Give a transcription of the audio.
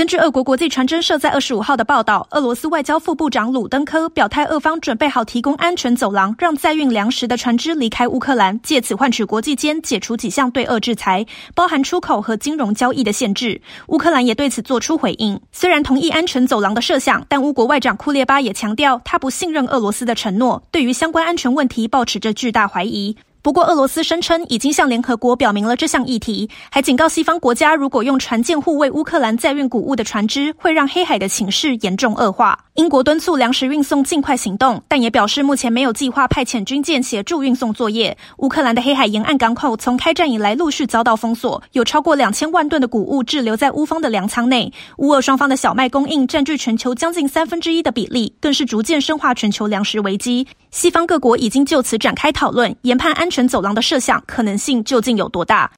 根据俄国国际传真社在二十五号的报道，俄罗斯外交副部长鲁登科表态，俄方准备好提供安全走廊，让载运粮食的船只离开乌克兰，借此换取国际间解除几项对俄制裁，包含出口和金融交易的限制。乌克兰也对此做出回应，虽然同意安全走廊的设想，但乌国外长库列巴也强调，他不信任俄罗斯的承诺，对于相关安全问题抱持着巨大怀疑。不过，俄罗斯声称已经向联合国表明了这项议题，还警告西方国家，如果用船舰护卫乌克兰载运谷物的船只，会让黑海的情势严重恶化。英国敦促粮食运送尽快行动，但也表示目前没有计划派遣军舰协助运送作业。乌克兰的黑海沿岸港口从开战以来陆续遭到封锁，有超过两千万吨的谷物滞留在乌方的粮仓内。乌俄双方的小麦供应占据全球将近三分之一的比例，更是逐渐深化全球粮食危机。西方各国已经就此展开讨论，研判安全走廊的设想可能性究竟有多大？